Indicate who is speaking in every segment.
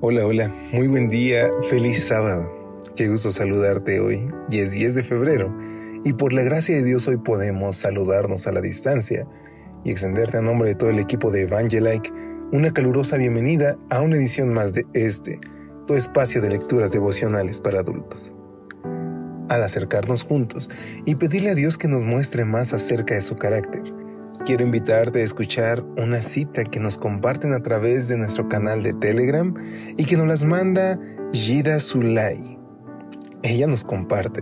Speaker 1: Hola, hola, muy buen día, feliz sábado. Qué gusto saludarte hoy. Y es 10 de febrero. Y por la gracia de Dios hoy podemos saludarnos a la distancia y extenderte a nombre de todo el equipo de Evangelike una calurosa bienvenida a una edición más de este, tu espacio de lecturas devocionales para adultos. Al acercarnos juntos y pedirle a Dios que nos muestre más acerca de su carácter, quiero invitarte a escuchar una cita que nos comparten a través de nuestro canal de Telegram y que nos las manda Gida Zulay. Ella nos comparte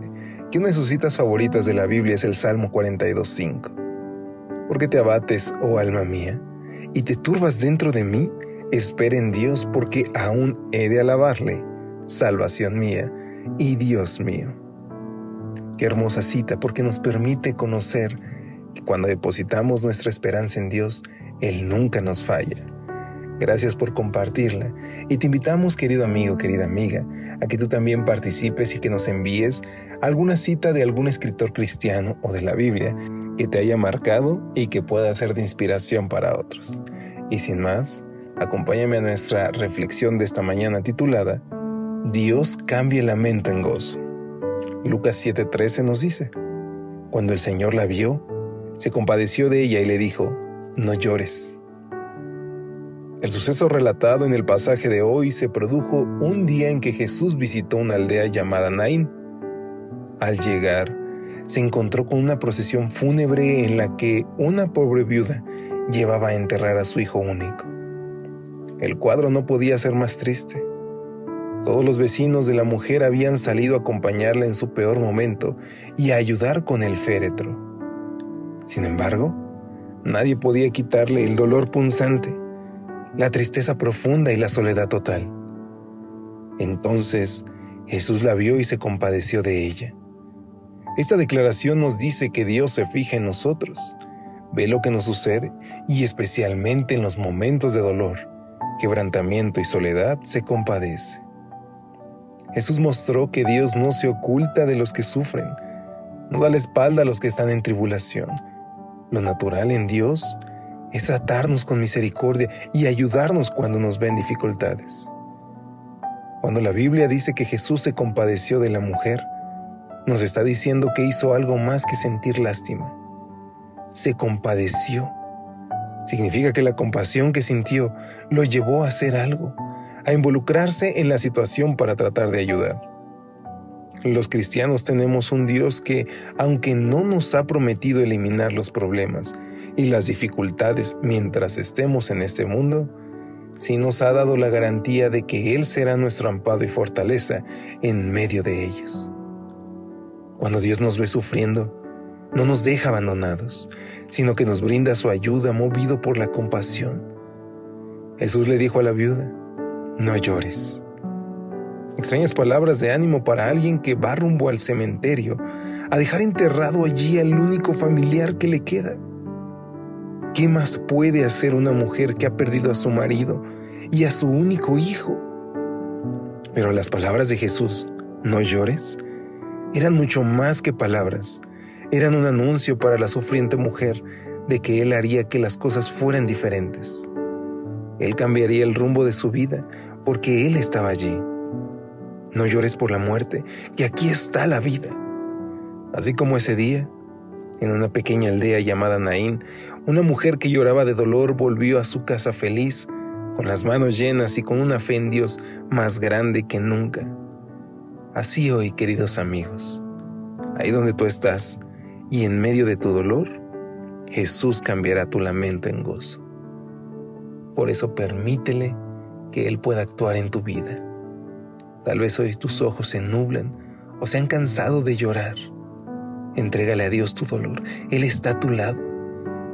Speaker 1: que una de sus citas favoritas de la Biblia es el Salmo 42.5. ¿Por qué te abates, oh alma mía, y te turbas dentro de mí? Espera en Dios porque aún he de alabarle, salvación mía y Dios mío. Qué hermosa cita porque nos permite conocer cuando depositamos nuestra esperanza en Dios, Él nunca nos falla. Gracias por compartirla y te invitamos, querido amigo, querida amiga, a que tú también participes y que nos envíes alguna cita de algún escritor cristiano o de la Biblia que te haya marcado y que pueda ser de inspiración para otros. Y sin más, acompáñame a nuestra reflexión de esta mañana titulada Dios cambia el lamento en gozo. Lucas 7:13 nos dice, Cuando el Señor la vio, se compadeció de ella y le dijo, No llores. El suceso relatado en el pasaje de hoy se produjo un día en que Jesús visitó una aldea llamada Naín. Al llegar, se encontró con una procesión fúnebre en la que una pobre viuda llevaba a enterrar a su hijo único. El cuadro no podía ser más triste. Todos los vecinos de la mujer habían salido a acompañarla en su peor momento y a ayudar con el féretro. Sin embargo, nadie podía quitarle el dolor punzante, la tristeza profunda y la soledad total. Entonces Jesús la vio y se compadeció de ella. Esta declaración nos dice que Dios se fija en nosotros, ve lo que nos sucede y especialmente en los momentos de dolor, quebrantamiento y soledad se compadece. Jesús mostró que Dios no se oculta de los que sufren, no da la espalda a los que están en tribulación. Lo natural en Dios es tratarnos con misericordia y ayudarnos cuando nos ven dificultades. Cuando la Biblia dice que Jesús se compadeció de la mujer, nos está diciendo que hizo algo más que sentir lástima. Se compadeció. Significa que la compasión que sintió lo llevó a hacer algo, a involucrarse en la situación para tratar de ayudar. Los cristianos tenemos un Dios que, aunque no nos ha prometido eliminar los problemas y las dificultades mientras estemos en este mundo, sí nos ha dado la garantía de que Él será nuestro amparo y fortaleza en medio de ellos. Cuando Dios nos ve sufriendo, no nos deja abandonados, sino que nos brinda su ayuda movido por la compasión. Jesús le dijo a la viuda, no llores. Extrañas palabras de ánimo para alguien que va rumbo al cementerio a dejar enterrado allí al único familiar que le queda. ¿Qué más puede hacer una mujer que ha perdido a su marido y a su único hijo? Pero las palabras de Jesús, no llores, eran mucho más que palabras. Eran un anuncio para la sufriente mujer de que Él haría que las cosas fueran diferentes. Él cambiaría el rumbo de su vida porque Él estaba allí. No llores por la muerte, que aquí está la vida. Así como ese día, en una pequeña aldea llamada Naín, una mujer que lloraba de dolor volvió a su casa feliz, con las manos llenas y con una fe en Dios más grande que nunca. Así hoy, queridos amigos, ahí donde tú estás y en medio de tu dolor, Jesús cambiará tu lamento en gozo. Por eso permítele que Él pueda actuar en tu vida. Tal vez hoy tus ojos se nublan o se han cansado de llorar. Entrégale a Dios tu dolor. Él está a tu lado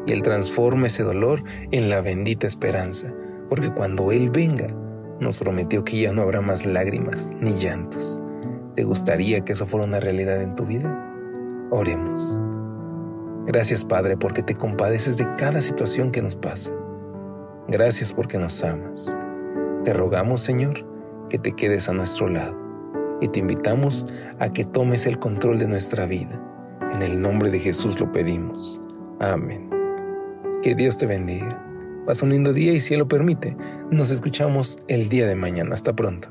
Speaker 1: y Él transforma ese dolor en la bendita esperanza, porque cuando Él venga, nos prometió que ya no habrá más lágrimas ni llantos. ¿Te gustaría que eso fuera una realidad en tu vida? Oremos. Gracias Padre porque te compadeces de cada situación que nos pasa. Gracias porque nos amas. Te rogamos Señor que te quedes a nuestro lado y te invitamos a que tomes el control de nuestra vida. En el nombre de Jesús lo pedimos. Amén. Que Dios te bendiga. Pasa un lindo día y si Él lo permite, nos escuchamos el día de mañana. Hasta pronto.